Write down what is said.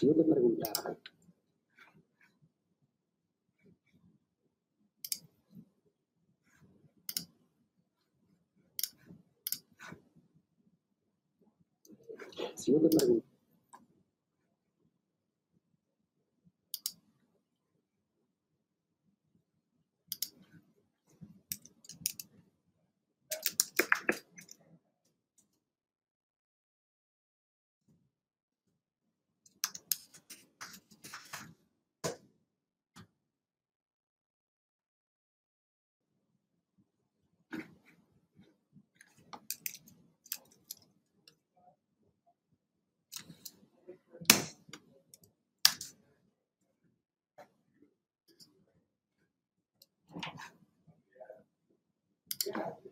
Si yo te preguntara, si yo te preguntara, Yeah.